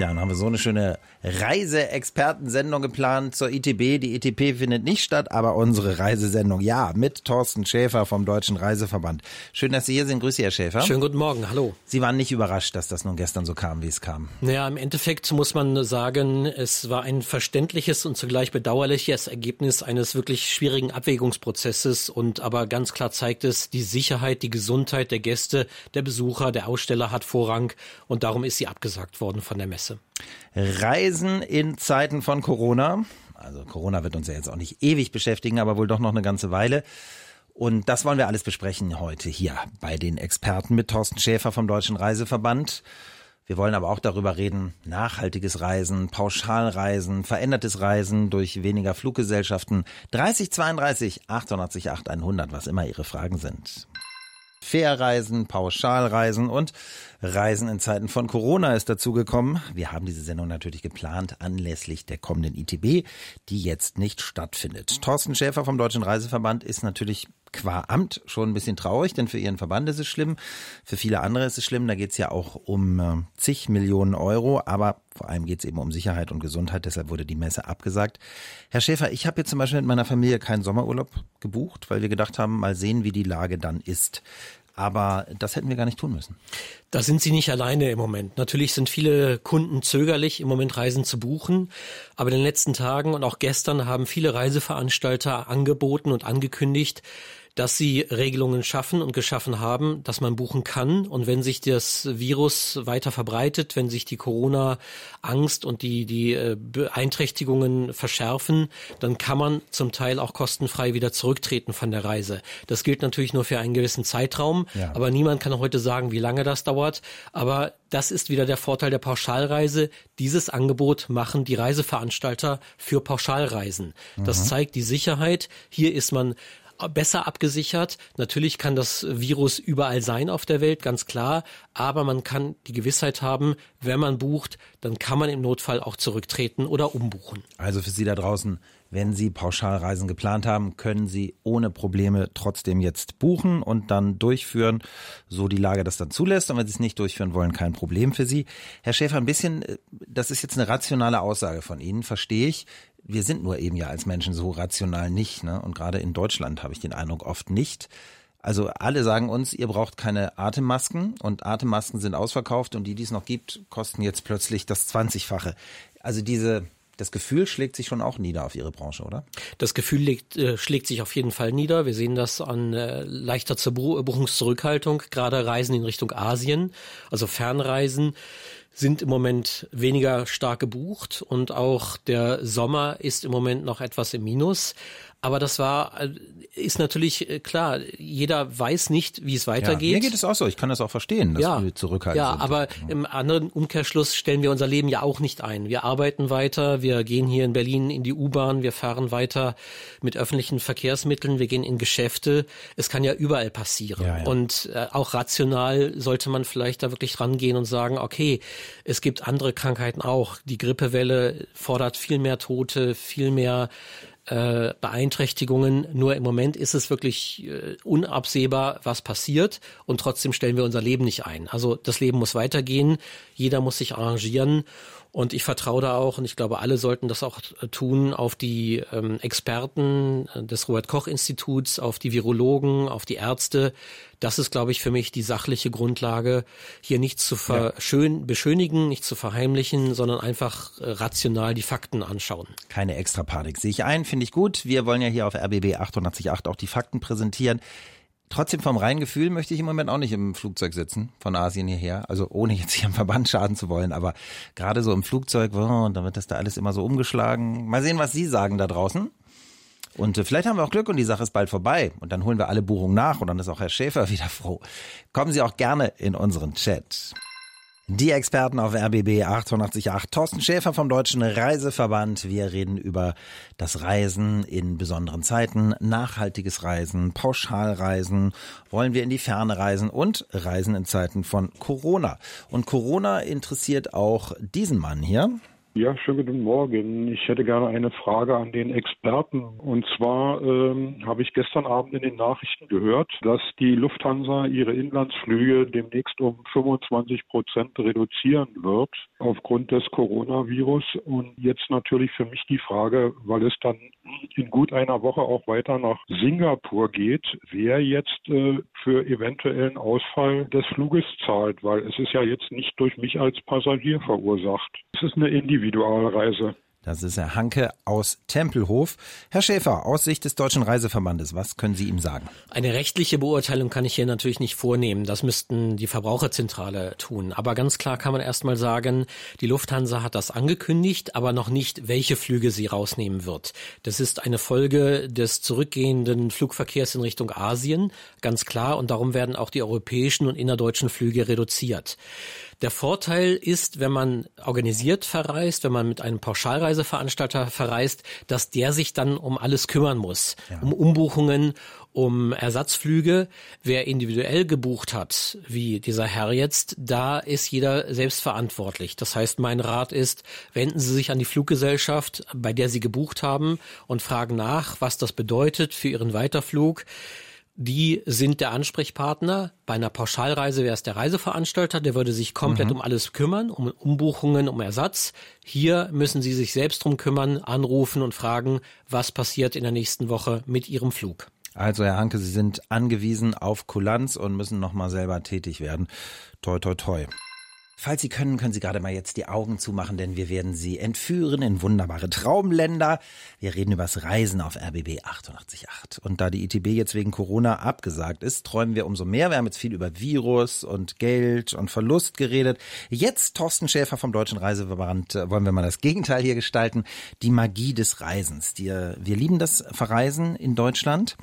Dann haben wir so eine schöne Reiseexpertensendung geplant zur ITB. Die ITP findet nicht statt, aber unsere Reisesendung ja, mit Thorsten Schäfer vom Deutschen Reiseverband. Schön, dass Sie hier sind. Grüße, Herr Schäfer. Schönen guten Morgen, hallo. Sie waren nicht überrascht, dass das nun gestern so kam, wie es kam. Naja, im Endeffekt muss man sagen, es war ein verständliches und zugleich bedauerliches Ergebnis eines wirklich schwierigen Abwägungsprozesses und aber ganz klar zeigt es, die Sicherheit, die Gesundheit der Gäste, der Besucher, der Aussteller hat Vorrang und darum ist sie abgesagt worden von der Messe. Reisen in Zeiten von Corona. Also Corona wird uns ja jetzt auch nicht ewig beschäftigen, aber wohl doch noch eine ganze Weile. Und das wollen wir alles besprechen heute hier bei den Experten mit Thorsten Schäfer vom Deutschen Reiseverband. Wir wollen aber auch darüber reden, nachhaltiges Reisen, Pauschalreisen, verändertes Reisen durch weniger Fluggesellschaften. 3032 888 100, was immer Ihre Fragen sind. Fährreisen, Pauschalreisen und Reisen in Zeiten von Corona ist dazugekommen. Wir haben diese Sendung natürlich geplant anlässlich der kommenden ITB, die jetzt nicht stattfindet. Thorsten Schäfer vom Deutschen Reiseverband ist natürlich qua Amt schon ein bisschen traurig, denn für ihren Verband ist es schlimm. Für viele andere ist es schlimm. Da geht es ja auch um äh, zig Millionen Euro, aber vor allem geht es eben um Sicherheit und Gesundheit. Deshalb wurde die Messe abgesagt. Herr Schäfer, ich habe jetzt zum Beispiel mit meiner Familie keinen Sommerurlaub gebucht, weil wir gedacht haben, mal sehen, wie die Lage dann ist. Aber das hätten wir gar nicht tun müssen. Da sind Sie nicht alleine im Moment. Natürlich sind viele Kunden zögerlich, im Moment Reisen zu buchen. Aber in den letzten Tagen und auch gestern haben viele Reiseveranstalter angeboten und angekündigt, dass sie Regelungen schaffen und geschaffen haben, dass man buchen kann. Und wenn sich das Virus weiter verbreitet, wenn sich die Corona-Angst und die, die äh, Beeinträchtigungen verschärfen, dann kann man zum Teil auch kostenfrei wieder zurücktreten von der Reise. Das gilt natürlich nur für einen gewissen Zeitraum, ja. aber niemand kann heute sagen, wie lange das dauert. Aber das ist wieder der Vorteil der Pauschalreise. Dieses Angebot machen die Reiseveranstalter für Pauschalreisen. Das mhm. zeigt die Sicherheit. Hier ist man besser abgesichert. Natürlich kann das Virus überall sein auf der Welt, ganz klar. Aber man kann die Gewissheit haben, wenn man bucht, dann kann man im Notfall auch zurücktreten oder umbuchen. Also für Sie da draußen, wenn Sie Pauschalreisen geplant haben, können Sie ohne Probleme trotzdem jetzt buchen und dann durchführen, so die Lage das dann zulässt. Und wenn Sie es nicht durchführen wollen, kein Problem für Sie. Herr Schäfer, ein bisschen, äh, das ist jetzt eine rationale Aussage von Ihnen, verstehe ich wir sind nur eben ja als Menschen so rational nicht. Ne? Und gerade in Deutschland habe ich den Eindruck oft nicht. Also alle sagen uns, ihr braucht keine Atemmasken und Atemmasken sind ausverkauft und die, die es noch gibt, kosten jetzt plötzlich das 20-fache. Also diese, das Gefühl schlägt sich schon auch nieder auf Ihre Branche, oder? Das Gefühl legt, äh, schlägt sich auf jeden Fall nieder. Wir sehen das an äh, leichter Buchungszurückhaltung, gerade Reisen in Richtung Asien, also Fernreisen sind im Moment weniger stark gebucht und auch der Sommer ist im Moment noch etwas im Minus. Aber das war, äh, ist natürlich äh, klar, jeder weiß nicht, wie es weitergeht. Ja, mir geht es auch so, ich kann das auch verstehen, dass ja, wir zurückhalten. Ja, sind. aber im anderen Umkehrschluss stellen wir unser Leben ja auch nicht ein. Wir arbeiten weiter, wir gehen hier in Berlin in die U-Bahn, wir fahren weiter mit öffentlichen Verkehrsmitteln, wir gehen in Geschäfte. Es kann ja überall passieren. Ja, ja. Und äh, auch rational sollte man vielleicht da wirklich rangehen und sagen, okay, es gibt andere Krankheiten auch. Die Grippewelle fordert viel mehr Tote, viel mehr äh, Beeinträchtigungen. Nur im Moment ist es wirklich äh, unabsehbar, was passiert und trotzdem stellen wir unser Leben nicht ein. Also das Leben muss weitergehen, jeder muss sich arrangieren und ich vertraue da auch, und ich glaube, alle sollten das auch tun, auf die ähm, Experten äh, des Robert Koch Instituts, auf die Virologen, auf die Ärzte. Das ist, glaube ich, für mich die sachliche Grundlage, hier nichts zu verschön beschönigen, nicht zu verheimlichen, sondern einfach äh, rational die Fakten anschauen. Keine extra Panik. Sehe ich ein, finde ich gut. Wir wollen ja hier auf RBB 888 auch die Fakten präsentieren. Trotzdem vom reinen Gefühl möchte ich im Moment auch nicht im Flugzeug sitzen, von Asien hierher. Also ohne jetzt hier am Verband schaden zu wollen, aber gerade so im Flugzeug, oh, und dann wird das da alles immer so umgeschlagen. Mal sehen, was Sie sagen da draußen. Und äh, vielleicht haben wir auch Glück und die Sache ist bald vorbei. Und dann holen wir alle Buchungen nach und dann ist auch Herr Schäfer wieder froh. Kommen Sie auch gerne in unseren Chat. Die Experten auf RBB 888. Thorsten Schäfer vom Deutschen Reiseverband. Wir reden über das Reisen in besonderen Zeiten, nachhaltiges Reisen, Pauschalreisen, wollen wir in die Ferne reisen und Reisen in Zeiten von Corona. Und Corona interessiert auch diesen Mann hier. Ja, schönen guten Morgen. Ich hätte gerne eine Frage an den Experten. Und zwar ähm, habe ich gestern Abend in den Nachrichten gehört, dass die Lufthansa ihre Inlandsflüge demnächst um 25 Prozent reduzieren wird aufgrund des Coronavirus. Und jetzt natürlich für mich die Frage, weil es dann in gut einer Woche auch weiter nach Singapur geht, wer jetzt äh, für eventuellen Ausfall des Fluges zahlt, weil es ist ja jetzt nicht durch mich als Passagier verursacht. Es ist eine Individualreise. Das ist Herr Hanke aus Tempelhof. Herr Schäfer, aus Sicht des Deutschen Reiseverbandes, was können Sie ihm sagen? Eine rechtliche Beurteilung kann ich hier natürlich nicht vornehmen. Das müssten die Verbraucherzentrale tun. Aber ganz klar kann man erstmal sagen, die Lufthansa hat das angekündigt, aber noch nicht, welche Flüge sie rausnehmen wird. Das ist eine Folge des zurückgehenden Flugverkehrs in Richtung Asien, ganz klar. Und darum werden auch die europäischen und innerdeutschen Flüge reduziert. Der Vorteil ist, wenn man organisiert verreist, wenn man mit einem Pauschalreiseveranstalter verreist, dass der sich dann um alles kümmern muss. Ja. Um Umbuchungen, um Ersatzflüge. Wer individuell gebucht hat, wie dieser Herr jetzt, da ist jeder selbst verantwortlich. Das heißt, mein Rat ist, wenden Sie sich an die Fluggesellschaft, bei der Sie gebucht haben und fragen nach, was das bedeutet für Ihren Weiterflug die sind der Ansprechpartner. Bei einer Pauschalreise wäre es der Reiseveranstalter, der würde sich komplett mhm. um alles kümmern, um Umbuchungen, um Ersatz. Hier müssen Sie sich selbst drum kümmern, anrufen und fragen, was passiert in der nächsten Woche mit Ihrem Flug. Also Herr Hanke, Sie sind angewiesen auf Kulanz und müssen nochmal selber tätig werden. Toi, toi, toi. Falls Sie können, können Sie gerade mal jetzt die Augen zumachen, denn wir werden Sie entführen in wunderbare Traumländer. Wir reden übers Reisen auf RBB 888. Und da die ITB jetzt wegen Corona abgesagt ist, träumen wir umso mehr. Wir haben jetzt viel über Virus und Geld und Verlust geredet. Jetzt, Thorsten Schäfer vom Deutschen Reiseverband, äh, wollen wir mal das Gegenteil hier gestalten. Die Magie des Reisens. Die, äh, wir lieben das Verreisen in Deutschland.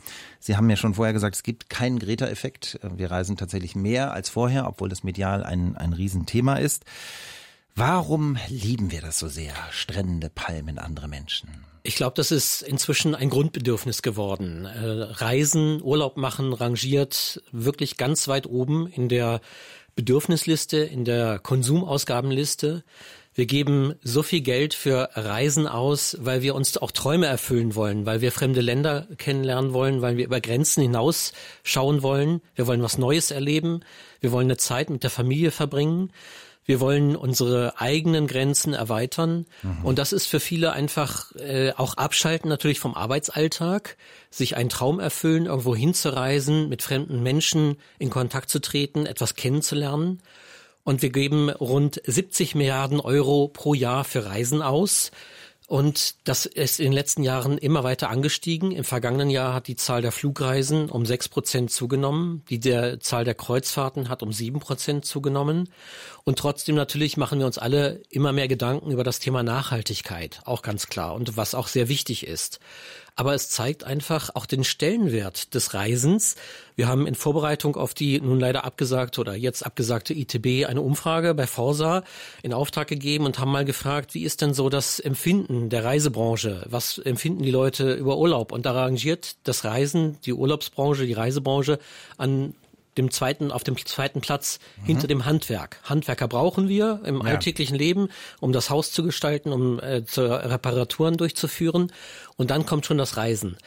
Sie haben ja schon vorher gesagt, es gibt keinen Greta-Effekt. Wir reisen tatsächlich mehr als vorher, obwohl das medial ein, ein Riesenthema ist. Warum lieben wir das so sehr? Strände, Palmen, andere Menschen. Ich glaube, das ist inzwischen ein Grundbedürfnis geworden. Äh, Reisen, Urlaub machen, rangiert wirklich ganz weit oben in der Bedürfnisliste, in der Konsumausgabenliste. Wir geben so viel Geld für Reisen aus, weil wir uns auch Träume erfüllen wollen, weil wir fremde Länder kennenlernen wollen, weil wir über Grenzen hinaus schauen wollen. Wir wollen was Neues erleben. Wir wollen eine Zeit mit der Familie verbringen. Wir wollen unsere eigenen Grenzen erweitern. Mhm. Und das ist für viele einfach äh, auch abschalten natürlich vom Arbeitsalltag, sich einen Traum erfüllen, irgendwo hinzureisen, mit fremden Menschen in Kontakt zu treten, etwas kennenzulernen und wir geben rund 70 Milliarden Euro pro Jahr für Reisen aus. Und das ist in den letzten Jahren immer weiter angestiegen. Im vergangenen Jahr hat die Zahl der Flugreisen um sechs Prozent zugenommen. Die der Zahl der Kreuzfahrten hat um sieben Prozent zugenommen. Und trotzdem natürlich machen wir uns alle immer mehr Gedanken über das Thema Nachhaltigkeit. Auch ganz klar. Und was auch sehr wichtig ist aber es zeigt einfach auch den Stellenwert des Reisens. Wir haben in Vorbereitung auf die nun leider abgesagte oder jetzt abgesagte ITB eine Umfrage bei Forsa in Auftrag gegeben und haben mal gefragt, wie ist denn so das Empfinden der Reisebranche? Was empfinden die Leute über Urlaub? Und da rangiert das Reisen, die Urlaubsbranche, die Reisebranche an dem zweiten, auf dem zweiten Platz mhm. hinter dem Handwerk. Handwerker brauchen wir im ja. alltäglichen Leben, um das Haus zu gestalten, um äh, zu Reparaturen durchzuführen. Und dann kommt schon das Reisen.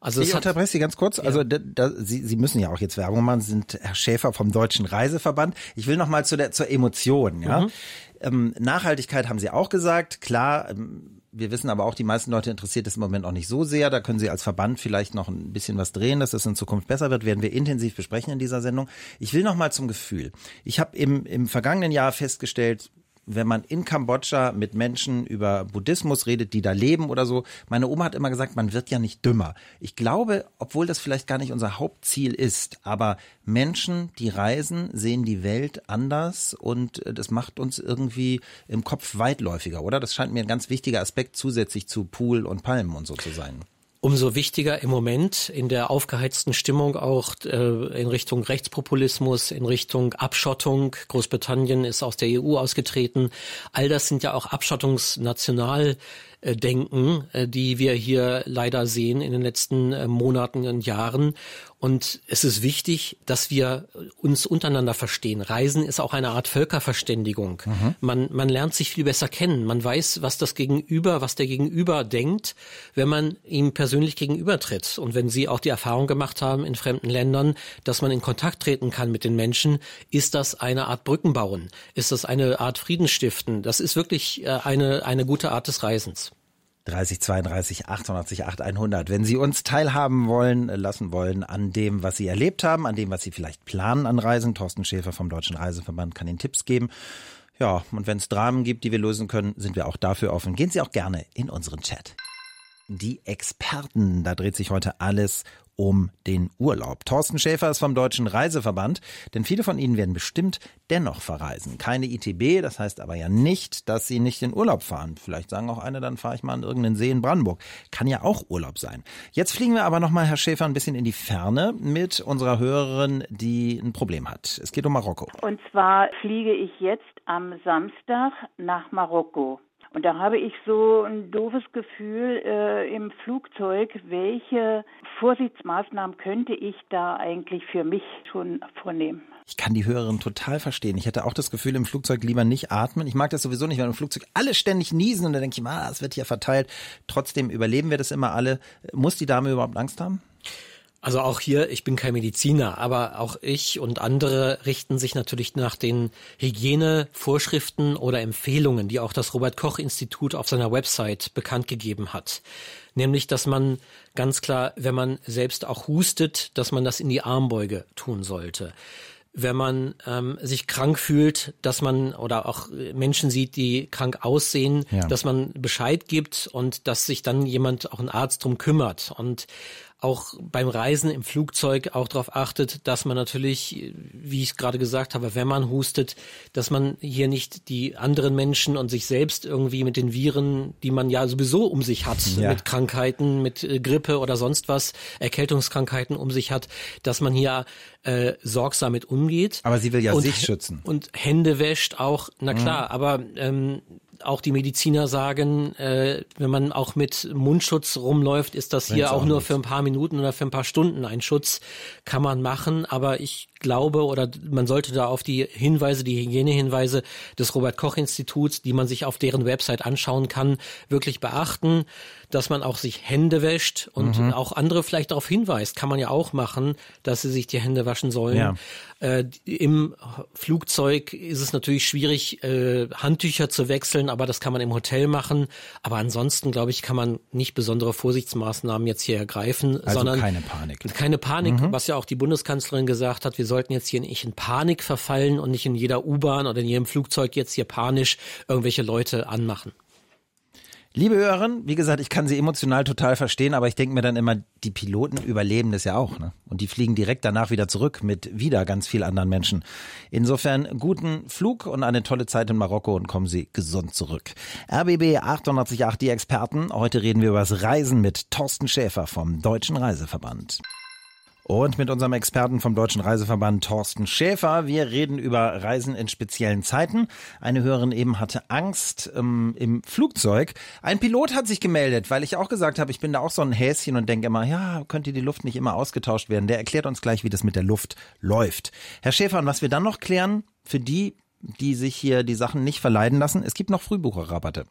Also ich unterbreche Sie ganz kurz. Ja. Also da, da, Sie, Sie müssen ja auch jetzt Werbung machen. Sie sind Herr Schäfer vom Deutschen Reiseverband. Ich will noch mal zu der zur Emotion. Ja, mhm. ähm, Nachhaltigkeit haben Sie auch gesagt. Klar. Ähm, wir wissen aber auch, die meisten Leute interessiert es im Moment auch nicht so sehr. Da können Sie als Verband vielleicht noch ein bisschen was drehen, dass es in Zukunft besser wird. Werden wir intensiv besprechen in dieser Sendung. Ich will noch mal zum Gefühl. Ich habe im, im vergangenen Jahr festgestellt, wenn man in Kambodscha mit Menschen über Buddhismus redet, die da leben oder so. Meine Oma hat immer gesagt, man wird ja nicht dümmer. Ich glaube, obwohl das vielleicht gar nicht unser Hauptziel ist, aber Menschen, die reisen, sehen die Welt anders und äh, das macht uns irgendwie im Kopf weitläufiger, oder? Das scheint mir ein ganz wichtiger Aspekt zusätzlich zu Pool und Palmen und so zu sein. Umso wichtiger im Moment in der aufgeheizten Stimmung auch äh, in Richtung Rechtspopulismus, in Richtung Abschottung. Großbritannien ist aus der EU ausgetreten. All das sind ja auch Abschottungsnational denken, äh, die wir hier leider sehen in den letzten äh, Monaten und Jahren. Und es ist wichtig, dass wir uns untereinander verstehen. Reisen ist auch eine Art Völkerverständigung. Mhm. Man, man lernt sich viel besser kennen. Man weiß, was das Gegenüber, was der Gegenüber denkt, wenn man ihm persönlich gegenübertritt. Und wenn Sie auch die Erfahrung gemacht haben in fremden Ländern, dass man in Kontakt treten kann mit den Menschen, ist das eine Art Brückenbauen? Ist das eine Art Friedensstiften? Das ist wirklich eine, eine gute Art des Reisens. 30 32 88 8 100. Wenn Sie uns teilhaben wollen, äh, lassen wollen an dem, was Sie erlebt haben, an dem, was Sie vielleicht planen an Reisen, Thorsten Schäfer vom Deutschen Reiseverband kann Ihnen Tipps geben. Ja, und wenn es Dramen gibt, die wir lösen können, sind wir auch dafür offen. Gehen Sie auch gerne in unseren Chat. Die Experten, da dreht sich heute alles um den Urlaub. Thorsten Schäfer ist vom Deutschen Reiseverband, denn viele von Ihnen werden bestimmt dennoch verreisen. Keine ITB, das heißt aber ja nicht, dass Sie nicht in Urlaub fahren. Vielleicht sagen auch eine, dann fahre ich mal an irgendeinen See in Brandenburg. Kann ja auch Urlaub sein. Jetzt fliegen wir aber nochmal, Herr Schäfer, ein bisschen in die Ferne mit unserer Hörerin, die ein Problem hat. Es geht um Marokko. Und zwar fliege ich jetzt am Samstag nach Marokko. Und da habe ich so ein doofes Gefühl äh, im Flugzeug, welche Vorsichtsmaßnahmen könnte ich da eigentlich für mich schon vornehmen? Ich kann die Hörerin total verstehen. Ich hätte auch das Gefühl, im Flugzeug lieber nicht atmen. Ich mag das sowieso nicht, wenn im Flugzeug alle ständig niesen und dann denke ich, ah, es wird hier verteilt. Trotzdem überleben wir das immer alle. Muss die Dame überhaupt Angst haben? Also auch hier, ich bin kein Mediziner, aber auch ich und andere richten sich natürlich nach den Hygienevorschriften oder Empfehlungen, die auch das Robert Koch Institut auf seiner Website bekannt gegeben hat. Nämlich, dass man ganz klar, wenn man selbst auch hustet, dass man das in die Armbeuge tun sollte wenn man ähm, sich krank fühlt, dass man oder auch Menschen sieht, die krank aussehen, ja. dass man Bescheid gibt und dass sich dann jemand, auch ein Arzt drum kümmert. Und auch beim Reisen im Flugzeug auch darauf achtet, dass man natürlich, wie ich gerade gesagt habe, wenn man hustet, dass man hier nicht die anderen Menschen und sich selbst irgendwie mit den Viren, die man ja sowieso um sich hat, ja. mit Krankheiten, mit äh, Grippe oder sonst was, Erkältungskrankheiten um sich hat, dass man hier äh, sorgsam mit umgeht. Aber sie will ja und, sich schützen. Und Hände wäscht auch, na klar, mhm. aber ähm, auch die Mediziner sagen, äh, wenn man auch mit Mundschutz rumläuft, ist das Wenn's hier auch, auch nur für ein paar Minuten oder für ein paar Stunden ein Schutz, kann man machen. Aber ich glaube oder man sollte da auf die Hinweise, die Hygienehinweise des Robert Koch Instituts, die man sich auf deren Website anschauen kann, wirklich beachten dass man auch sich Hände wäscht und mhm. auch andere vielleicht darauf hinweist, kann man ja auch machen, dass sie sich die Hände waschen sollen. Ja. Äh, Im Flugzeug ist es natürlich schwierig, äh, Handtücher zu wechseln, aber das kann man im Hotel machen. Aber ansonsten, glaube ich, kann man nicht besondere Vorsichtsmaßnahmen jetzt hier ergreifen, also sondern keine Panik. Keine Panik, mhm. was ja auch die Bundeskanzlerin gesagt hat, wir sollten jetzt hier nicht in Panik verfallen und nicht in jeder U-Bahn oder in jedem Flugzeug jetzt hier panisch irgendwelche Leute anmachen. Liebe Hörerin, wie gesagt, ich kann sie emotional total verstehen, aber ich denke mir dann immer, die Piloten überleben das ja auch. Ne? Und die fliegen direkt danach wieder zurück mit wieder ganz viel anderen Menschen. Insofern guten Flug und eine tolle Zeit in Marokko und kommen Sie gesund zurück. RBB 888, die Experten. Heute reden wir über das Reisen mit Thorsten Schäfer vom Deutschen Reiseverband. Und mit unserem Experten vom Deutschen Reiseverband Thorsten Schäfer. Wir reden über Reisen in speziellen Zeiten. Eine Hörerin eben hatte Angst ähm, im Flugzeug. Ein Pilot hat sich gemeldet, weil ich auch gesagt habe, ich bin da auch so ein Häschen und denke immer, ja, könnte die Luft nicht immer ausgetauscht werden. Der erklärt uns gleich, wie das mit der Luft läuft. Herr Schäfer, und was wir dann noch klären, für die, die sich hier die Sachen nicht verleiden lassen. Es gibt noch Frühbucherrabatte.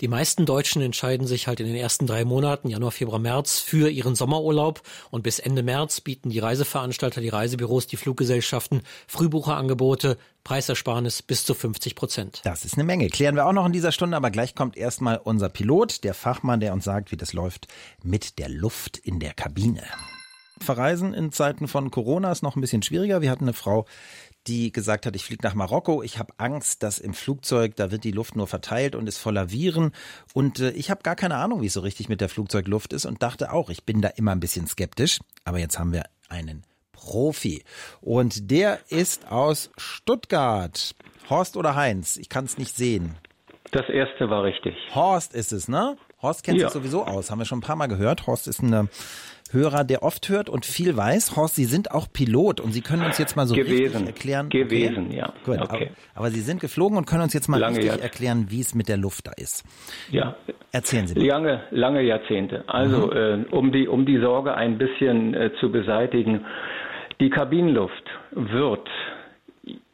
Die meisten Deutschen entscheiden sich halt in den ersten drei Monaten, Januar, Februar, März, für ihren Sommerurlaub. Und bis Ende März bieten die Reiseveranstalter, die Reisebüros, die Fluggesellschaften Frühbucherangebote, Preisersparnis bis zu 50 Prozent. Das ist eine Menge. Klären wir auch noch in dieser Stunde, aber gleich kommt erstmal unser Pilot, der Fachmann, der uns sagt, wie das läuft mit der Luft in der Kabine. Verreisen in Zeiten von Corona ist noch ein bisschen schwieriger. Wir hatten eine Frau, die gesagt hat, ich fliege nach Marokko, ich habe Angst, dass im Flugzeug, da wird die Luft nur verteilt und ist voller Viren. Und äh, ich habe gar keine Ahnung, wie es so richtig mit der Flugzeugluft ist und dachte auch, ich bin da immer ein bisschen skeptisch. Aber jetzt haben wir einen Profi. Und der ist aus Stuttgart. Horst oder Heinz? Ich kann es nicht sehen. Das erste war richtig. Horst ist es, ne? Horst kennt ja. sich sowieso aus, haben wir schon ein paar Mal gehört. Horst ist eine Hörer, der oft hört und viel weiß. Horst, Sie sind auch Pilot und Sie können uns jetzt mal so gewesen. richtig erklären. Gewesen, okay. ja. Gut, okay. aber, aber, Sie sind geflogen und können uns jetzt mal lange richtig Jahr. erklären, wie es mit der Luft da ist. Ja. Erzählen Sie mal. Lange, lange Jahrzehnte. Also, mhm. äh, um die, um die Sorge ein bisschen äh, zu beseitigen. Die Kabinenluft wird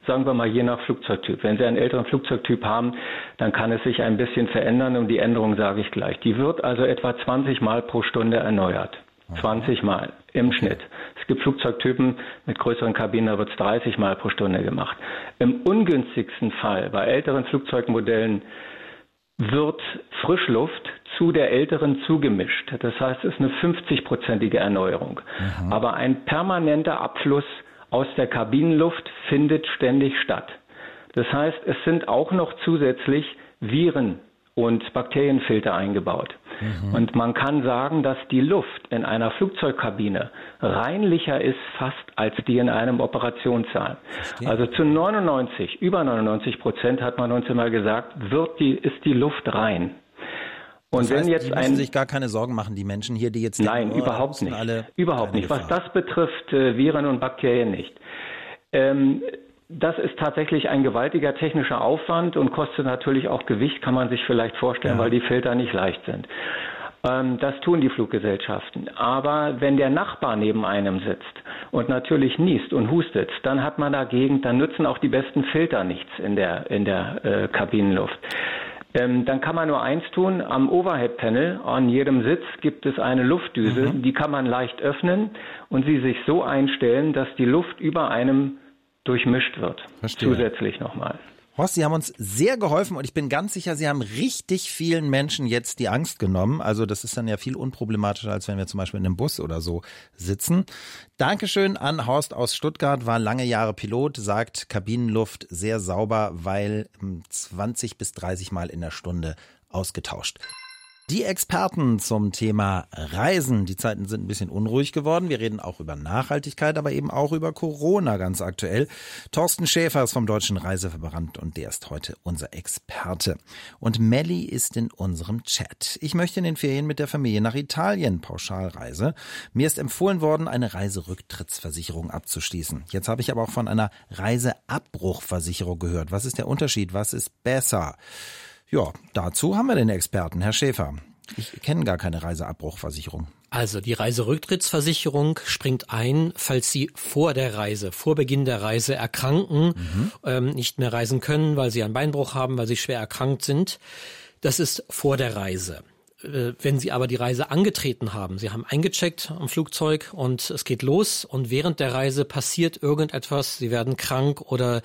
sagen wir mal je nach Flugzeugtyp. Wenn Sie einen älteren Flugzeugtyp haben, dann kann es sich ein bisschen verändern und die Änderung sage ich gleich. Die wird also etwa 20 Mal pro Stunde erneuert. 20 Mal im Schnitt. Es gibt Flugzeugtypen mit größeren Kabinen, da wird es 30 Mal pro Stunde gemacht. Im ungünstigsten Fall bei älteren Flugzeugmodellen wird Frischluft zu der älteren zugemischt. Das heißt, es ist eine 50-prozentige Erneuerung. Mhm. Aber ein permanenter Abfluss aus der Kabinenluft findet ständig statt. Das heißt, es sind auch noch zusätzlich Viren und Bakterienfilter eingebaut. Mhm. Und man kann sagen, dass die Luft in einer Flugzeugkabine reinlicher ist fast als die in einem Operationssaal. Verstehe. Also zu 99, über 99 Prozent hat man uns immer gesagt, wird die, ist die Luft rein. Und das heißt, wenn jetzt die müssen ein, sich gar keine Sorgen machen, die Menschen hier, die jetzt nein, denken, oh, überhaupt nicht, überhaupt nicht. Was das betrifft, äh, Viren und Bakterien nicht. Ähm, das ist tatsächlich ein gewaltiger technischer Aufwand und kostet natürlich auch Gewicht, kann man sich vielleicht vorstellen, ja. weil die Filter nicht leicht sind. Ähm, das tun die Fluggesellschaften. Aber wenn der Nachbar neben einem sitzt und natürlich niest und hustet, dann hat man dagegen, dann nützen auch die besten Filter nichts in der, in der äh, Kabinenluft. Ähm, dann kann man nur eins tun. Am Overhead-Panel an jedem Sitz gibt es eine Luftdüse. Mhm. Die kann man leicht öffnen und sie sich so einstellen, dass die Luft über einem durchmischt wird. Verstehe. Zusätzlich nochmal. Horst, Sie haben uns sehr geholfen und ich bin ganz sicher, Sie haben richtig vielen Menschen jetzt die Angst genommen. Also das ist dann ja viel unproblematischer, als wenn wir zum Beispiel in einem Bus oder so sitzen. Dankeschön an Horst aus Stuttgart, war lange Jahre Pilot, sagt Kabinenluft sehr sauber, weil 20 hm, bis 30 Mal in der Stunde ausgetauscht. Die Experten zum Thema Reisen. Die Zeiten sind ein bisschen unruhig geworden. Wir reden auch über Nachhaltigkeit, aber eben auch über Corona ganz aktuell. Thorsten Schäfer ist vom Deutschen Reiseverband und der ist heute unser Experte. Und Melli ist in unserem Chat. Ich möchte in den Ferien mit der Familie nach Italien Pauschalreise. Mir ist empfohlen worden, eine Reiserücktrittsversicherung abzuschließen. Jetzt habe ich aber auch von einer Reiseabbruchversicherung gehört. Was ist der Unterschied? Was ist besser? Ja, dazu haben wir den Experten, Herr Schäfer. Ich kenne gar keine Reiseabbruchversicherung. Also die Reiserücktrittsversicherung springt ein, falls Sie vor der Reise, vor Beginn der Reise erkranken, mhm. ähm, nicht mehr reisen können, weil Sie einen Beinbruch haben, weil Sie schwer erkrankt sind. Das ist vor der Reise. Äh, wenn Sie aber die Reise angetreten haben, Sie haben eingecheckt am Flugzeug und es geht los und während der Reise passiert irgendetwas, Sie werden krank oder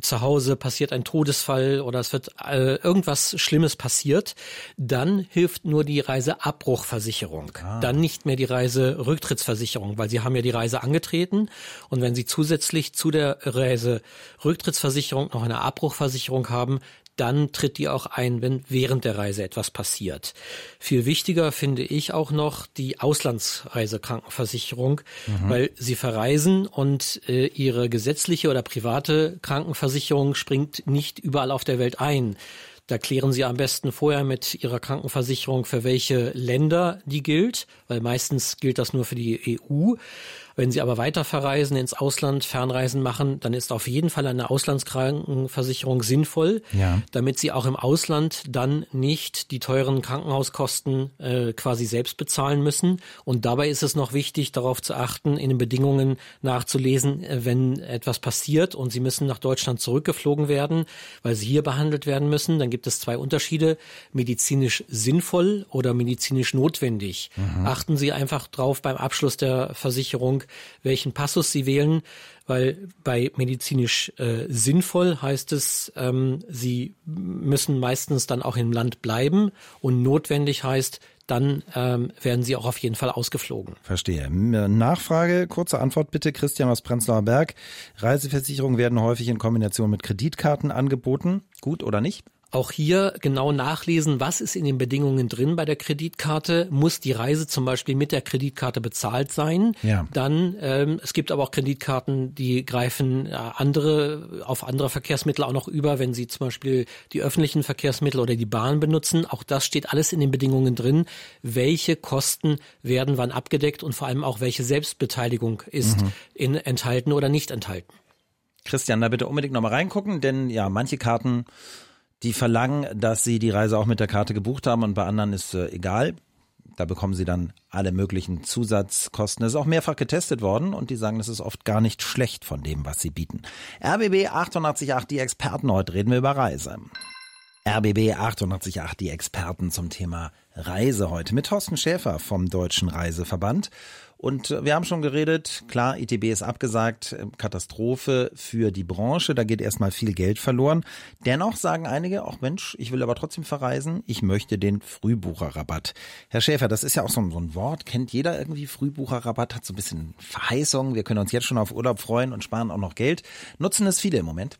zu Hause passiert ein Todesfall oder es wird äh, irgendwas Schlimmes passiert, dann hilft nur die Reiseabbruchversicherung. Ah. Dann nicht mehr die Reiserücktrittsversicherung, weil Sie haben ja die Reise angetreten und wenn Sie zusätzlich zu der Reiserücktrittsversicherung noch eine Abbruchversicherung haben, dann tritt die auch ein, wenn während der Reise etwas passiert. Viel wichtiger finde ich auch noch die Auslandsreisekrankenversicherung, mhm. weil sie verreisen und äh, ihre gesetzliche oder private Krankenversicherung springt nicht überall auf der Welt ein. Da klären Sie am besten vorher mit Ihrer Krankenversicherung, für welche Länder die gilt, weil meistens gilt das nur für die EU. Wenn Sie aber weiter verreisen, ins Ausland Fernreisen machen, dann ist auf jeden Fall eine Auslandskrankenversicherung sinnvoll, ja. damit Sie auch im Ausland dann nicht die teuren Krankenhauskosten äh, quasi selbst bezahlen müssen. Und dabei ist es noch wichtig, darauf zu achten, in den Bedingungen nachzulesen, äh, wenn etwas passiert und Sie müssen nach Deutschland zurückgeflogen werden, weil Sie hier behandelt werden müssen. Dann gibt es zwei Unterschiede, medizinisch sinnvoll oder medizinisch notwendig. Mhm. Achten Sie einfach drauf beim Abschluss der Versicherung, welchen Passus Sie wählen, weil bei medizinisch äh, sinnvoll heißt es, ähm, Sie müssen meistens dann auch im Land bleiben und notwendig heißt, dann ähm, werden sie auch auf jeden Fall ausgeflogen. Verstehe. Nachfrage, kurze Antwort bitte, Christian aus Prenzlauer Berg. Reiseversicherungen werden häufig in Kombination mit Kreditkarten angeboten. Gut oder nicht? Auch hier genau nachlesen, was ist in den Bedingungen drin bei der Kreditkarte. Muss die Reise zum Beispiel mit der Kreditkarte bezahlt sein? Ja. Dann, ähm, es gibt aber auch Kreditkarten, die greifen äh, andere, auf andere Verkehrsmittel auch noch über, wenn Sie zum Beispiel die öffentlichen Verkehrsmittel oder die Bahn benutzen. Auch das steht alles in den Bedingungen drin. Welche Kosten werden wann abgedeckt und vor allem auch welche Selbstbeteiligung ist mhm. in, enthalten oder nicht enthalten? Christian, da bitte unbedingt nochmal reingucken, denn ja, manche Karten die verlangen, dass sie die Reise auch mit der Karte gebucht haben und bei anderen ist äh, egal. Da bekommen sie dann alle möglichen Zusatzkosten. Das ist auch mehrfach getestet worden und die sagen, das ist oft gar nicht schlecht von dem, was sie bieten. RBB 888, die Experten, heute reden wir über Reise. RBB 888, die Experten zum Thema Reise heute mit Thorsten Schäfer vom Deutschen Reiseverband. Und wir haben schon geredet, klar, ITB ist abgesagt, Katastrophe für die Branche, da geht erstmal viel Geld verloren. Dennoch sagen einige, auch Mensch, ich will aber trotzdem verreisen, ich möchte den Frühbucherrabatt. Herr Schäfer, das ist ja auch so ein, so ein Wort, kennt jeder irgendwie Frühbucherrabatt, hat so ein bisschen Verheißung, wir können uns jetzt schon auf Urlaub freuen und sparen auch noch Geld. Nutzen es viele im Moment?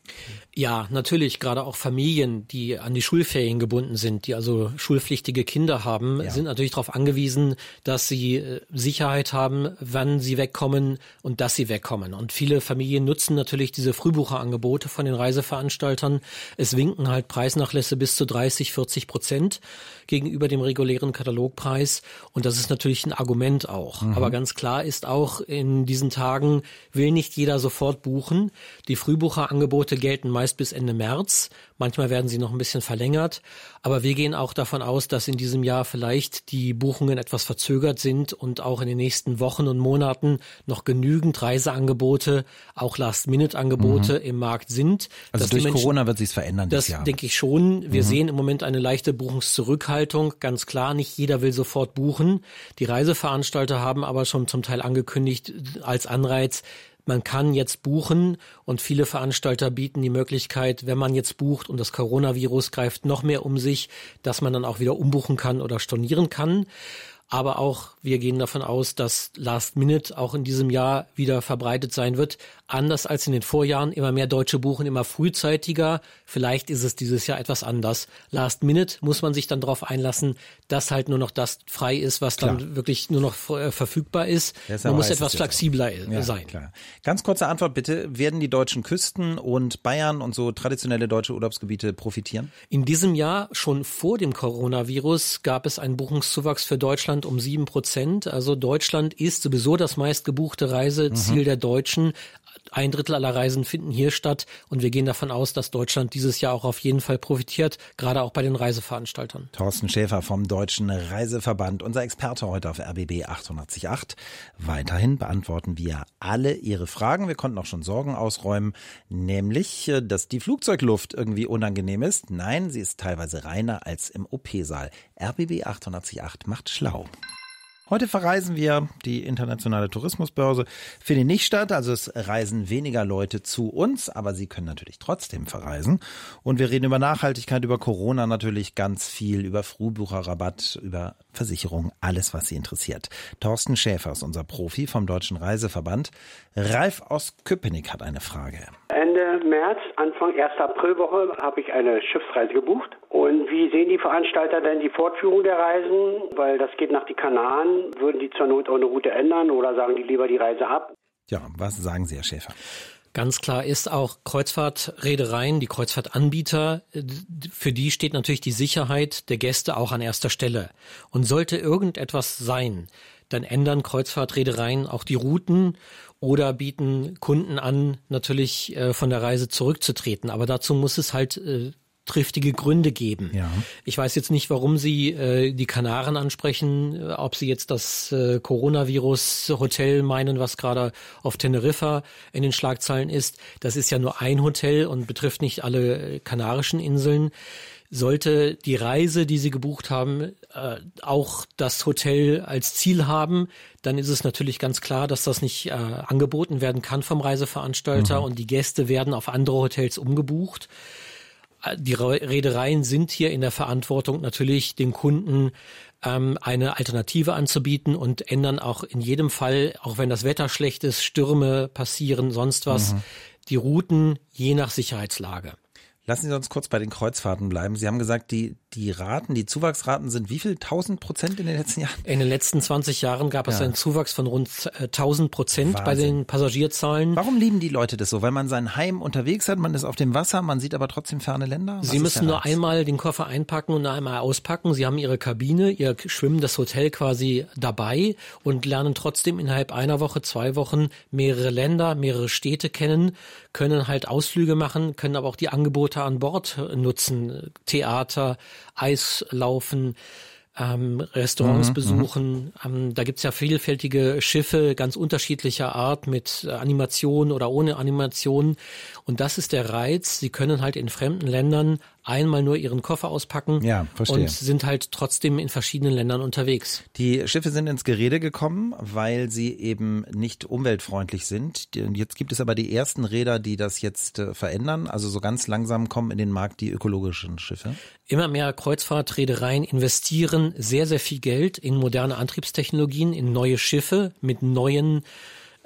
Ja, natürlich, gerade auch Familien, die an die Schulferien gebunden sind, die also schulpflichtige Kinder haben, ja. sind natürlich darauf angewiesen, dass sie äh, Sicherheit haben, haben, wann sie wegkommen und dass sie wegkommen. Und viele Familien nutzen natürlich diese Frühbucherangebote von den Reiseveranstaltern. Es winken halt Preisnachlässe bis zu 30, 40 Prozent gegenüber dem regulären Katalogpreis. Und das ist natürlich ein Argument auch. Mhm. Aber ganz klar ist auch, in diesen Tagen will nicht jeder sofort buchen. Die Frühbucherangebote gelten meist bis Ende März. Manchmal werden sie noch ein bisschen verlängert. Aber wir gehen auch davon aus, dass in diesem Jahr vielleicht die Buchungen etwas verzögert sind und auch in den nächsten Wochen und Monaten noch genügend Reiseangebote, auch Last-Minute-Angebote mhm. im Markt sind. Also durch Menschen, Corona wird sich verändern. Das Jahr. denke ich schon. Wir mhm. sehen im Moment eine leichte Buchungszurückhaltung. Ganz klar, nicht jeder will sofort buchen. Die Reiseveranstalter haben aber schon zum Teil angekündigt als Anreiz, man kann jetzt buchen und viele Veranstalter bieten die Möglichkeit, wenn man jetzt bucht und das Coronavirus greift noch mehr um sich, dass man dann auch wieder umbuchen kann oder stornieren kann. Aber auch wir gehen davon aus, dass Last Minute auch in diesem Jahr wieder verbreitet sein wird. Anders als in den Vorjahren. Immer mehr Deutsche buchen immer frühzeitiger. Vielleicht ist es dieses Jahr etwas anders. Last Minute muss man sich dann darauf einlassen, dass halt nur noch das frei ist, was klar. dann wirklich nur noch äh, verfügbar ist. Man muss etwas flexibler ja, sein. Klar. Ganz kurze Antwort bitte. Werden die deutschen Küsten und Bayern und so traditionelle deutsche Urlaubsgebiete profitieren? In diesem Jahr, schon vor dem Coronavirus, gab es einen Buchungszuwachs für Deutschland Deutschland um sieben Prozent. Also Deutschland ist sowieso das meistgebuchte Reiseziel mhm. der Deutschen. Ein Drittel aller Reisen finden hier statt und wir gehen davon aus, dass Deutschland dieses Jahr auch auf jeden Fall profitiert, gerade auch bei den Reiseveranstaltern. Thorsten Schäfer vom Deutschen Reiseverband, unser Experte heute auf RBB 888. Weiterhin beantworten wir alle Ihre Fragen. Wir konnten auch schon Sorgen ausräumen, nämlich, äh, dass die Flugzeugluft irgendwie unangenehm ist. Nein, sie ist teilweise reiner als im OP-Saal. RBB 888 macht schlau. Heute verreisen wir die internationale Tourismusbörse. Findet nicht statt, also es reisen weniger Leute zu uns, aber sie können natürlich trotzdem verreisen. Und wir reden über Nachhaltigkeit, über Corona natürlich ganz viel, über Frühbucherrabatt, über Versicherung, alles, was Sie interessiert. Thorsten Schäfer ist unser Profi vom Deutschen Reiseverband. Ralf aus Köpenick hat eine Frage. März, Anfang 1. Aprilwoche habe ich eine Schiffsreise gebucht. Und wie sehen die Veranstalter denn die Fortführung der Reisen? Weil das geht nach die Kanaren. Würden die zur Not auch eine Route ändern oder sagen die lieber die Reise ab? Ja, was sagen Sie, Herr Schäfer? Ganz klar ist auch Kreuzfahrtreedereien, die Kreuzfahrtanbieter, für die steht natürlich die Sicherheit der Gäste auch an erster Stelle. Und sollte irgendetwas sein, dann ändern Kreuzfahrtreedereien auch die Routen oder bieten Kunden an, natürlich äh, von der Reise zurückzutreten. Aber dazu muss es halt äh, triftige Gründe geben. Ja. Ich weiß jetzt nicht, warum Sie äh, die Kanaren ansprechen, äh, ob Sie jetzt das äh, Coronavirus-Hotel meinen, was gerade auf Teneriffa in den Schlagzeilen ist. Das ist ja nur ein Hotel und betrifft nicht alle äh, kanarischen Inseln. Sollte die Reise, die Sie gebucht haben, äh, auch das Hotel als Ziel haben, dann ist es natürlich ganz klar, dass das nicht äh, angeboten werden kann vom Reiseveranstalter mhm. und die Gäste werden auf andere Hotels umgebucht die Reedereien sind hier in der Verantwortung, natürlich den Kunden ähm, eine Alternative anzubieten und ändern auch in jedem Fall, auch wenn das Wetter schlecht ist, Stürme passieren, sonst was, mhm. die Routen je nach Sicherheitslage. Lassen Sie uns kurz bei den Kreuzfahrten bleiben. Sie haben gesagt, die, die Raten, die Zuwachsraten sind wie viel? 1000 Prozent in den letzten Jahren? In den letzten 20 Jahren gab es einen Zuwachs von rund 1000 Prozent bei den Passagierzahlen. Warum lieben die Leute das so? Weil man sein Heim unterwegs hat, man ist auf dem Wasser, man sieht aber trotzdem ferne Länder? Was Sie müssen nur einmal den Koffer einpacken und einmal auspacken. Sie haben Ihre Kabine, Ihr schwimmendes Hotel quasi dabei und lernen trotzdem innerhalb einer Woche, zwei Wochen mehrere Länder, mehrere Städte kennen, können halt Ausflüge machen, können aber auch die Angebote an Bord nutzen. Theater, Eislaufen, ähm, Restaurants mhm, besuchen. Ähm, da gibt's ja vielfältige Schiffe ganz unterschiedlicher Art mit Animation oder ohne Animation. Und das ist der Reiz. Sie können halt in fremden Ländern einmal nur ihren Koffer auspacken ja, verstehe. und sind halt trotzdem in verschiedenen Ländern unterwegs. Die Schiffe sind ins Gerede gekommen, weil sie eben nicht umweltfreundlich sind. Jetzt gibt es aber die ersten Räder, die das jetzt äh, verändern. Also so ganz langsam kommen in den Markt die ökologischen Schiffe. Immer mehr Kreuzfahrtreedereien investieren sehr, sehr viel Geld in moderne Antriebstechnologien, in neue Schiffe mit neuen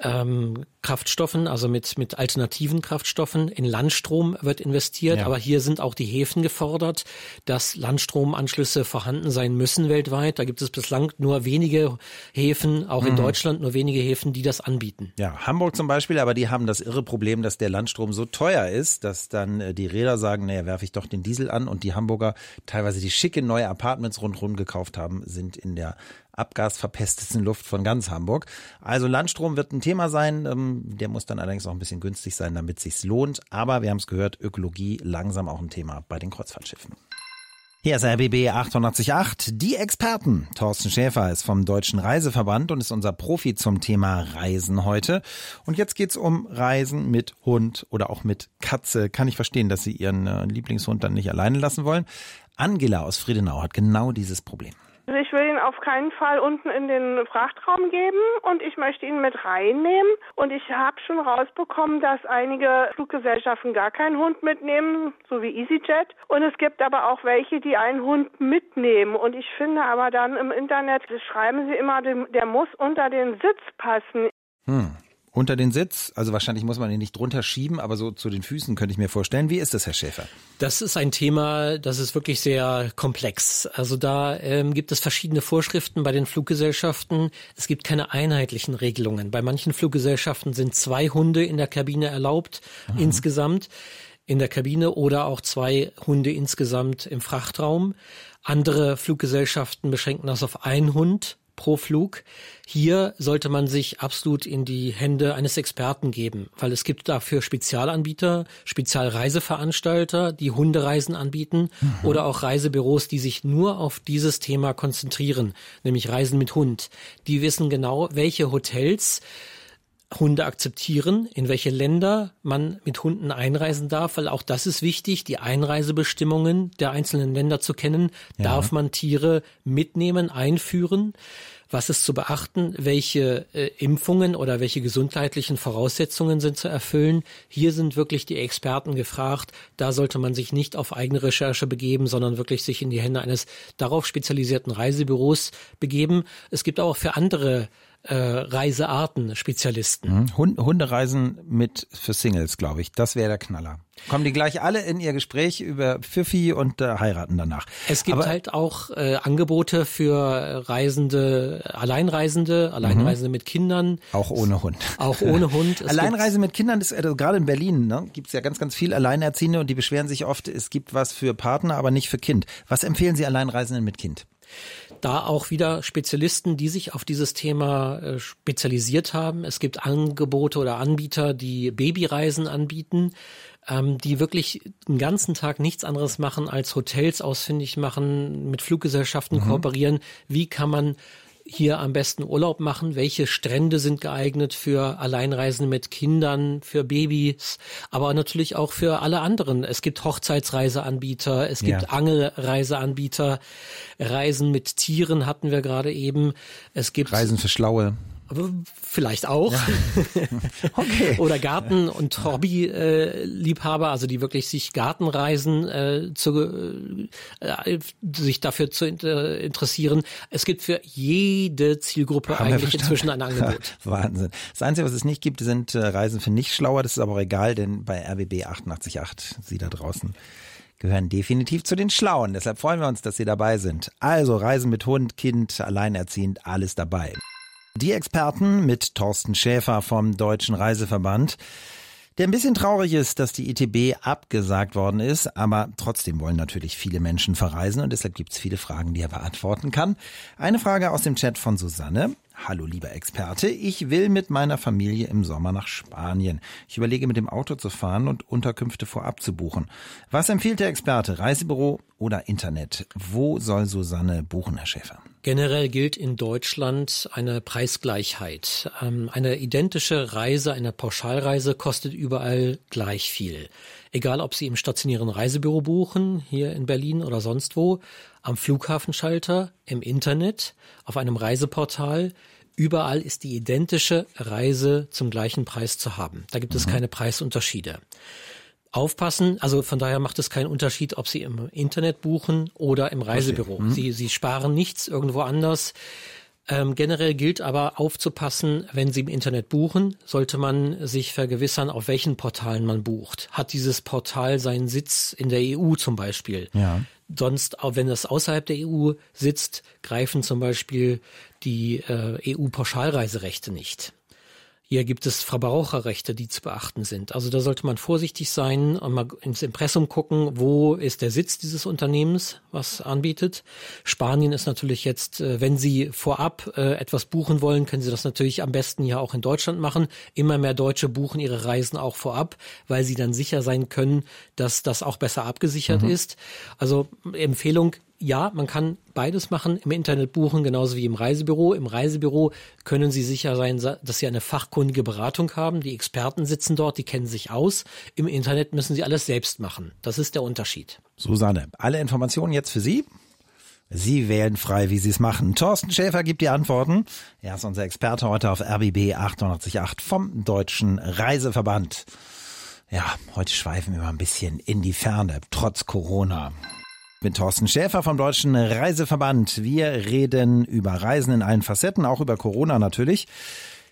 ähm, Kraftstoffen, also mit, mit alternativen Kraftstoffen. In Landstrom wird investiert, ja. aber hier sind auch die Häfen gefordert, dass Landstromanschlüsse vorhanden sein müssen weltweit. Da gibt es bislang nur wenige Häfen, auch in mhm. Deutschland nur wenige Häfen, die das anbieten. Ja, Hamburg zum Beispiel, aber die haben das irre Problem, dass der Landstrom so teuer ist, dass dann äh, die Räder sagen, naja, werfe ich doch den Diesel an und die Hamburger teilweise die schicke neue Apartments rundherum gekauft haben, sind in der abgasverpestetsten Luft von ganz Hamburg. Also Landstrom wird ein Thema sein. Ähm, der muss dann allerdings auch ein bisschen günstig sein, damit sich's lohnt. Aber wir haben es gehört, Ökologie langsam auch ein Thema bei den Kreuzfahrtschiffen. Hier ist RBB 888, die Experten. Thorsten Schäfer ist vom Deutschen Reiseverband und ist unser Profi zum Thema Reisen heute. Und jetzt geht's um Reisen mit Hund oder auch mit Katze. Kann ich verstehen, dass Sie Ihren äh, Lieblingshund dann nicht alleine lassen wollen. Angela aus Friedenau hat genau dieses Problem. Also ich will ihn auf keinen Fall unten in den Frachtraum geben und ich möchte ihn mit reinnehmen. Und ich habe schon rausbekommen, dass einige Fluggesellschaften gar keinen Hund mitnehmen, so wie EasyJet. Und es gibt aber auch welche, die einen Hund mitnehmen. Und ich finde aber dann im Internet, schreiben sie immer, der muss unter den Sitz passen. Hm unter den Sitz. Also wahrscheinlich muss man ihn nicht drunter schieben, aber so zu den Füßen könnte ich mir vorstellen. Wie ist das, Herr Schäfer? Das ist ein Thema, das ist wirklich sehr komplex. Also da ähm, gibt es verschiedene Vorschriften bei den Fluggesellschaften. Es gibt keine einheitlichen Regelungen. Bei manchen Fluggesellschaften sind zwei Hunde in der Kabine erlaubt mhm. insgesamt in der Kabine oder auch zwei Hunde insgesamt im Frachtraum. Andere Fluggesellschaften beschränken das auf einen Hund pro Flug. Hier sollte man sich absolut in die Hände eines Experten geben, weil es gibt dafür Spezialanbieter, Spezialreiseveranstalter, die Hundereisen anbieten mhm. oder auch Reisebüros, die sich nur auf dieses Thema konzentrieren, nämlich Reisen mit Hund. Die wissen genau, welche Hotels Hunde akzeptieren, in welche Länder man mit Hunden einreisen darf, weil auch das ist wichtig, die Einreisebestimmungen der einzelnen Länder zu kennen. Ja. Darf man Tiere mitnehmen, einführen? Was ist zu beachten? Welche äh, Impfungen oder welche gesundheitlichen Voraussetzungen sind zu erfüllen? Hier sind wirklich die Experten gefragt. Da sollte man sich nicht auf eigene Recherche begeben, sondern wirklich sich in die Hände eines darauf spezialisierten Reisebüros begeben. Es gibt auch für andere äh, Reisearten Spezialisten. Mhm. Hundereisen mit für Singles, glaube ich. Das wäre der Knaller. Kommen die gleich alle in ihr Gespräch über Pfiffi und äh, heiraten danach. Es gibt Aber, halt auch äh, Angebote für Reisende, Alleinreisende, Alleinreisende mhm. mit Kindern. Auch ohne Hund. Auch ohne Hund. Es Alleinreise mit Kindern ist also gerade in Berlin, ne, gibt es ja ganz, ganz viel Alleinerziehende und die beschweren sich oft, es gibt was für Partner, aber nicht für Kind. Was empfehlen Sie Alleinreisenden mit Kind? Da auch wieder Spezialisten, die sich auf dieses Thema äh, spezialisiert haben. Es gibt Angebote oder Anbieter, die Babyreisen anbieten, ähm, die wirklich den ganzen Tag nichts anderes machen als Hotels ausfindig machen, mit Fluggesellschaften mhm. kooperieren. Wie kann man hier am besten Urlaub machen? Welche Strände sind geeignet für Alleinreisende mit Kindern, für Babys, aber natürlich auch für alle anderen? Es gibt Hochzeitsreiseanbieter, es gibt ja. Angelreiseanbieter, Reisen mit Tieren hatten wir gerade eben. Es gibt Reisen für Schlaue. Vielleicht auch. Ja. Okay. Oder Garten- und Hobbyliebhaber, also die wirklich sich Gartenreisen äh, zu, äh, sich dafür zu interessieren. Es gibt für jede Zielgruppe Haben eigentlich inzwischen ein Angebot. Wahnsinn. Das Einzige, was es nicht gibt, sind äh, Reisen für nicht schlauer. Das ist aber auch egal, denn bei RWB 888, Sie da draußen gehören definitiv zu den Schlauen. Deshalb freuen wir uns, dass Sie dabei sind. Also Reisen mit Hund, Kind, alleinerziehend, alles dabei. Die Experten mit Thorsten Schäfer vom Deutschen Reiseverband, der ein bisschen traurig ist, dass die ITB abgesagt worden ist, aber trotzdem wollen natürlich viele Menschen verreisen und deshalb gibt es viele Fragen, die er beantworten kann. Eine Frage aus dem Chat von Susanne. Hallo lieber Experte, ich will mit meiner Familie im Sommer nach Spanien. Ich überlege mit dem Auto zu fahren und Unterkünfte vorab zu buchen. Was empfiehlt der Experte? Reisebüro oder Internet? Wo soll Susanne buchen, Herr Schäfer? Generell gilt in Deutschland eine Preisgleichheit. Ähm, eine identische Reise, eine Pauschalreise kostet überall gleich viel. Egal, ob Sie im stationären Reisebüro buchen, hier in Berlin oder sonst wo, am Flughafenschalter, im Internet, auf einem Reiseportal. Überall ist die identische Reise zum gleichen Preis zu haben. Da gibt es mhm. keine Preisunterschiede. Aufpassen, also von daher macht es keinen Unterschied, ob Sie im Internet buchen oder im Reisebüro. Mhm. Sie, Sie sparen nichts irgendwo anders. Ähm, generell gilt aber aufzupassen, wenn Sie im Internet buchen, sollte man sich vergewissern, auf welchen Portalen man bucht. Hat dieses Portal seinen Sitz in der EU zum Beispiel? Ja. Sonst, auch wenn es außerhalb der EU sitzt, greifen zum Beispiel die äh, EU-Pauschalreiserechte nicht. Hier gibt es Verbraucherrechte, die zu beachten sind. Also da sollte man vorsichtig sein und mal ins Impressum gucken, wo ist der Sitz dieses Unternehmens, was anbietet. Spanien ist natürlich jetzt, äh, wenn Sie vorab äh, etwas buchen wollen, können Sie das natürlich am besten ja auch in Deutschland machen. Immer mehr Deutsche buchen ihre Reisen auch vorab, weil sie dann sicher sein können, dass das auch besser abgesichert mhm. ist. Also Empfehlung, ja, man kann beides machen, im Internet buchen, genauso wie im Reisebüro. Im Reisebüro können Sie sicher sein, dass Sie eine fachkundige Beratung haben. Die Experten sitzen dort, die kennen sich aus. Im Internet müssen Sie alles selbst machen. Das ist der Unterschied. Susanne, alle Informationen jetzt für Sie. Sie wählen frei, wie Sie es machen. Thorsten Schäfer gibt die Antworten. Er ist unser Experte heute auf RBB 888 vom Deutschen Reiseverband. Ja, heute schweifen wir mal ein bisschen in die Ferne, trotz Corona mit Thorsten Schäfer vom Deutschen Reiseverband. Wir reden über Reisen in allen Facetten, auch über Corona natürlich.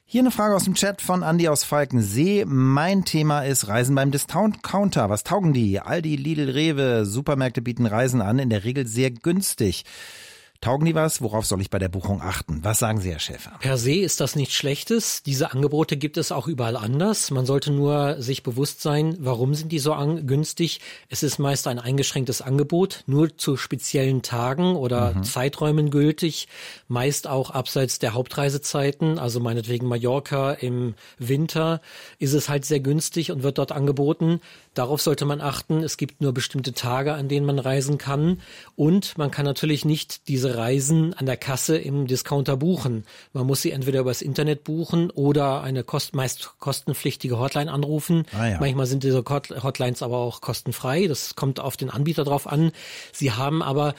Hier eine Frage aus dem Chat von Andi aus Falkensee. Mein Thema ist Reisen beim Discount-Counter. Was taugen die? Aldi, Lidl, Rewe, Supermärkte bieten Reisen an, in der Regel sehr günstig. Taugen die was? Worauf soll ich bei der Buchung achten? Was sagen Sie, Herr Schäfer? Per se ist das nichts Schlechtes. Diese Angebote gibt es auch überall anders. Man sollte nur sich bewusst sein, warum sind die so günstig? Es ist meist ein eingeschränktes Angebot, nur zu speziellen Tagen oder mhm. Zeiträumen gültig, meist auch abseits der Hauptreisezeiten, also meinetwegen Mallorca im Winter ist es halt sehr günstig und wird dort angeboten. Darauf sollte man achten. Es gibt nur bestimmte Tage, an denen man reisen kann. Und man kann natürlich nicht diese Reisen an der Kasse im Discounter buchen. Man muss sie entweder übers Internet buchen oder eine kost meist kostenpflichtige Hotline anrufen. Ah, ja. Manchmal sind diese Hotlines aber auch kostenfrei. Das kommt auf den Anbieter drauf an. Sie haben aber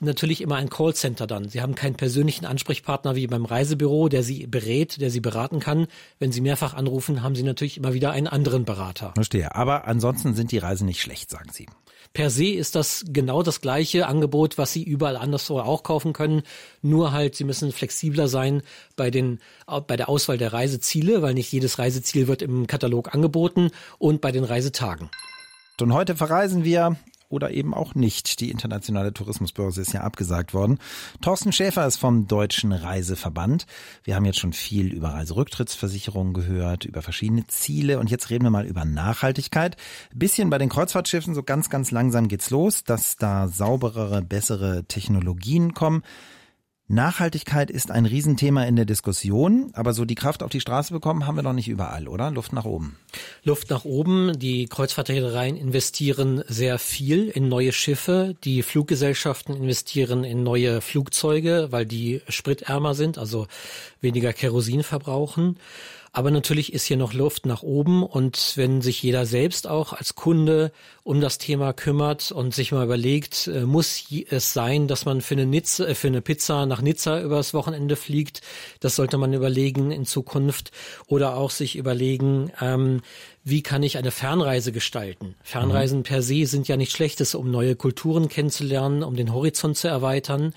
natürlich immer ein Callcenter dann. Sie haben keinen persönlichen Ansprechpartner wie beim Reisebüro, der Sie berät, der Sie beraten kann. Wenn Sie mehrfach anrufen, haben Sie natürlich immer wieder einen anderen Berater. Verstehe. Aber ansonsten sind die Reisen nicht schlecht, sagen Sie. Per se ist das genau das gleiche Angebot, was Sie überall anderswo auch kaufen können. Nur halt, Sie müssen flexibler sein bei den, bei der Auswahl der Reiseziele, weil nicht jedes Reiseziel wird im Katalog angeboten und bei den Reisetagen. Und heute verreisen wir oder eben auch nicht. Die internationale Tourismusbörse ist ja abgesagt worden. Thorsten Schäfer ist vom Deutschen Reiseverband. Wir haben jetzt schon viel über Reiserücktrittsversicherungen gehört, über verschiedene Ziele und jetzt reden wir mal über Nachhaltigkeit. Bisschen bei den Kreuzfahrtschiffen, so ganz, ganz langsam geht's los, dass da sauberere, bessere Technologien kommen. Nachhaltigkeit ist ein Riesenthema in der Diskussion, aber so die Kraft auf die Straße bekommen haben wir noch nicht überall, oder? Luft nach oben. Luft nach oben. Die Kreuzfahrtreedereien investieren sehr viel in neue Schiffe. Die Fluggesellschaften investieren in neue Flugzeuge, weil die spritärmer sind, also weniger Kerosin verbrauchen. Aber natürlich ist hier noch Luft nach oben und wenn sich jeder selbst auch als Kunde um das Thema kümmert und sich mal überlegt, äh, muss es sein, dass man für eine, Nizza, äh, für eine Pizza nach Nizza übers Wochenende fliegt? Das sollte man überlegen in Zukunft oder auch sich überlegen, ähm, wie kann ich eine Fernreise gestalten? Fernreisen mhm. per se sind ja nicht schlechtes, um neue Kulturen kennenzulernen, um den Horizont zu erweitern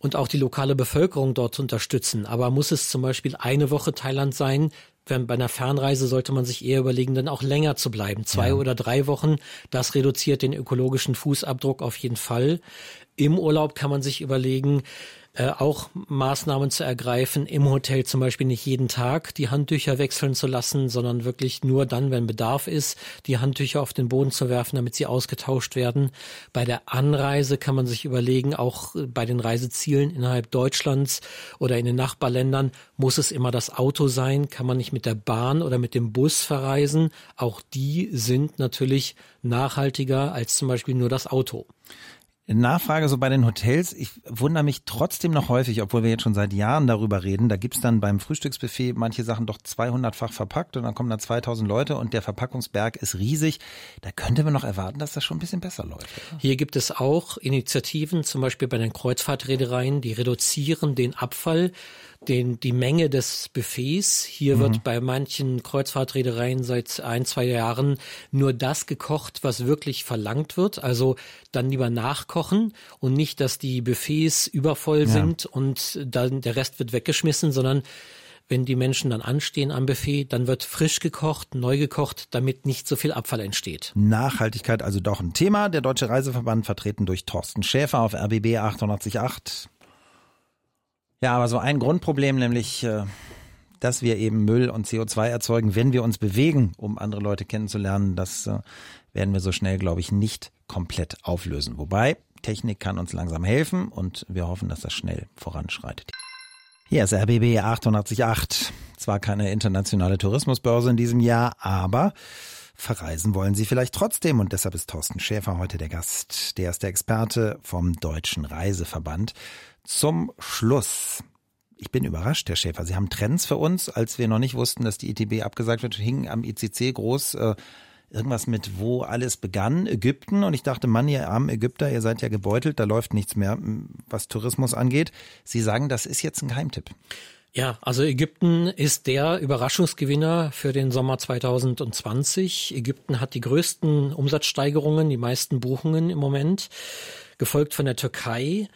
und auch die lokale Bevölkerung dort zu unterstützen. Aber muss es zum Beispiel eine Woche Thailand sein? Wenn bei einer Fernreise sollte man sich eher überlegen, dann auch länger zu bleiben. Zwei ja. oder drei Wochen. Das reduziert den ökologischen Fußabdruck auf jeden Fall. Im Urlaub kann man sich überlegen, äh, auch Maßnahmen zu ergreifen, im Hotel zum Beispiel nicht jeden Tag die Handtücher wechseln zu lassen, sondern wirklich nur dann, wenn Bedarf ist, die Handtücher auf den Boden zu werfen, damit sie ausgetauscht werden. Bei der Anreise kann man sich überlegen, auch bei den Reisezielen innerhalb Deutschlands oder in den Nachbarländern, muss es immer das Auto sein? Kann man nicht mit der Bahn oder mit dem Bus verreisen? Auch die sind natürlich nachhaltiger als zum Beispiel nur das Auto. Nachfrage so bei den Hotels. Ich wundere mich trotzdem noch häufig, obwohl wir jetzt schon seit Jahren darüber reden. Da gibt's dann beim Frühstücksbuffet manche Sachen doch 200-fach verpackt und dann kommen da 2000 Leute und der Verpackungsberg ist riesig. Da könnte man noch erwarten, dass das schon ein bisschen besser läuft. Hier gibt es auch Initiativen, zum Beispiel bei den Kreuzfahrtreedereien, die reduzieren den Abfall den, die Menge des Buffets. Hier mhm. wird bei manchen Kreuzfahrtreedereien seit ein, zwei Jahren nur das gekocht, was wirklich verlangt wird. Also dann lieber nachkochen und nicht, dass die Buffets übervoll ja. sind und dann der Rest wird weggeschmissen, sondern wenn die Menschen dann anstehen am Buffet, dann wird frisch gekocht, neu gekocht, damit nicht so viel Abfall entsteht. Nachhaltigkeit also doch ein Thema. Der Deutsche Reiseverband vertreten durch Thorsten Schäfer auf RBB 888. Ja, aber so ein Grundproblem, nämlich, äh, dass wir eben Müll und CO2 erzeugen, wenn wir uns bewegen, um andere Leute kennenzulernen, das äh, werden wir so schnell, glaube ich, nicht komplett auflösen. Wobei, Technik kann uns langsam helfen und wir hoffen, dass das schnell voranschreitet. Hier ist RBB 888. Zwar keine internationale Tourismusbörse in diesem Jahr, aber verreisen wollen Sie vielleicht trotzdem und deshalb ist Thorsten Schäfer heute der Gast. Der ist der Experte vom Deutschen Reiseverband. Zum Schluss. Ich bin überrascht, Herr Schäfer. Sie haben Trends für uns, als wir noch nicht wussten, dass die ITB abgesagt wird, hing am ICC groß äh, irgendwas mit, wo alles begann, Ägypten. Und ich dachte, Mann, ihr armen Ägypter, ihr seid ja gebeutelt, da läuft nichts mehr, was Tourismus angeht. Sie sagen, das ist jetzt ein Geheimtipp. Ja, also Ägypten ist der Überraschungsgewinner für den Sommer 2020. Ägypten hat die größten Umsatzsteigerungen, die meisten Buchungen im Moment, gefolgt von der Türkei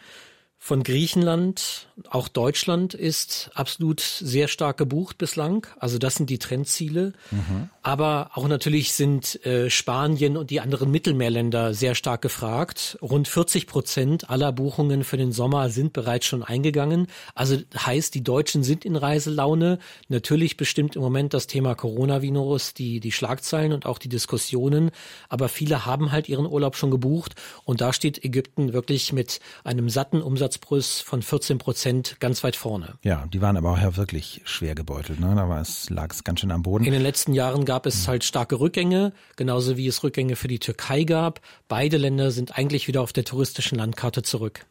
von Griechenland, auch Deutschland ist absolut sehr stark gebucht bislang. Also das sind die Trendziele. Mhm. Aber auch natürlich sind äh, Spanien und die anderen Mittelmeerländer sehr stark gefragt. Rund 40 Prozent aller Buchungen für den Sommer sind bereits schon eingegangen. Also heißt, die Deutschen sind in Reiselaune. Natürlich bestimmt im Moment das Thema Coronavirus die, die Schlagzeilen und auch die Diskussionen. Aber viele haben halt ihren Urlaub schon gebucht. Und da steht Ägypten wirklich mit einem satten Umsatz Umsatzplus von 14 Prozent ganz weit vorne. Ja, die waren aber auch ja wirklich schwer gebeutelt. Ne? Da war es, lag es ganz schön am Boden. In den letzten Jahren gab es halt starke Rückgänge, genauso wie es Rückgänge für die Türkei gab. Beide Länder sind eigentlich wieder auf der touristischen Landkarte zurück.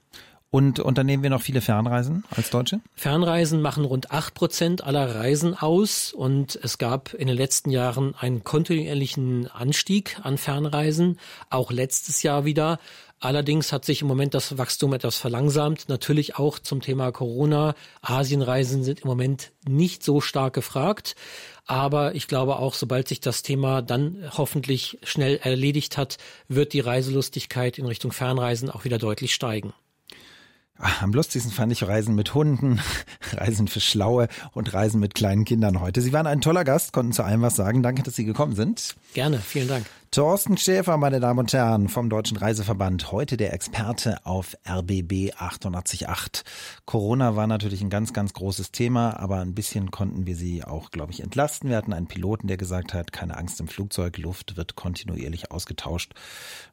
Und unternehmen wir noch viele Fernreisen als Deutsche? Fernreisen machen rund acht Prozent aller Reisen aus und es gab in den letzten Jahren einen kontinuierlichen Anstieg an Fernreisen, auch letztes Jahr wieder. Allerdings hat sich im Moment das Wachstum etwas verlangsamt. Natürlich auch zum Thema Corona. Asienreisen sind im Moment nicht so stark gefragt. Aber ich glaube auch, sobald sich das Thema dann hoffentlich schnell erledigt hat, wird die Reiselustigkeit in Richtung Fernreisen auch wieder deutlich steigen. Am lustigsten fand ich Reisen mit Hunden, Reisen für Schlaue und Reisen mit kleinen Kindern heute. Sie waren ein toller Gast, konnten zu allem was sagen. Danke, dass Sie gekommen sind. Gerne, vielen Dank. Thorsten Schäfer, meine Damen und Herren, vom Deutschen Reiseverband. Heute der Experte auf RBB 888. Corona war natürlich ein ganz, ganz großes Thema, aber ein bisschen konnten wir Sie auch, glaube ich, entlasten. Wir hatten einen Piloten, der gesagt hat, keine Angst im Flugzeug, Luft wird kontinuierlich ausgetauscht.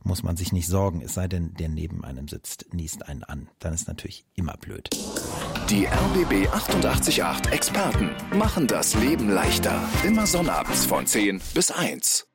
Muss man sich nicht sorgen, es sei denn, der neben einem sitzt, niest einen an. Dann ist natürlich immer blöd. Die RBB 888 Experten machen das Leben leichter. Immer sonnabends von 10 bis 1.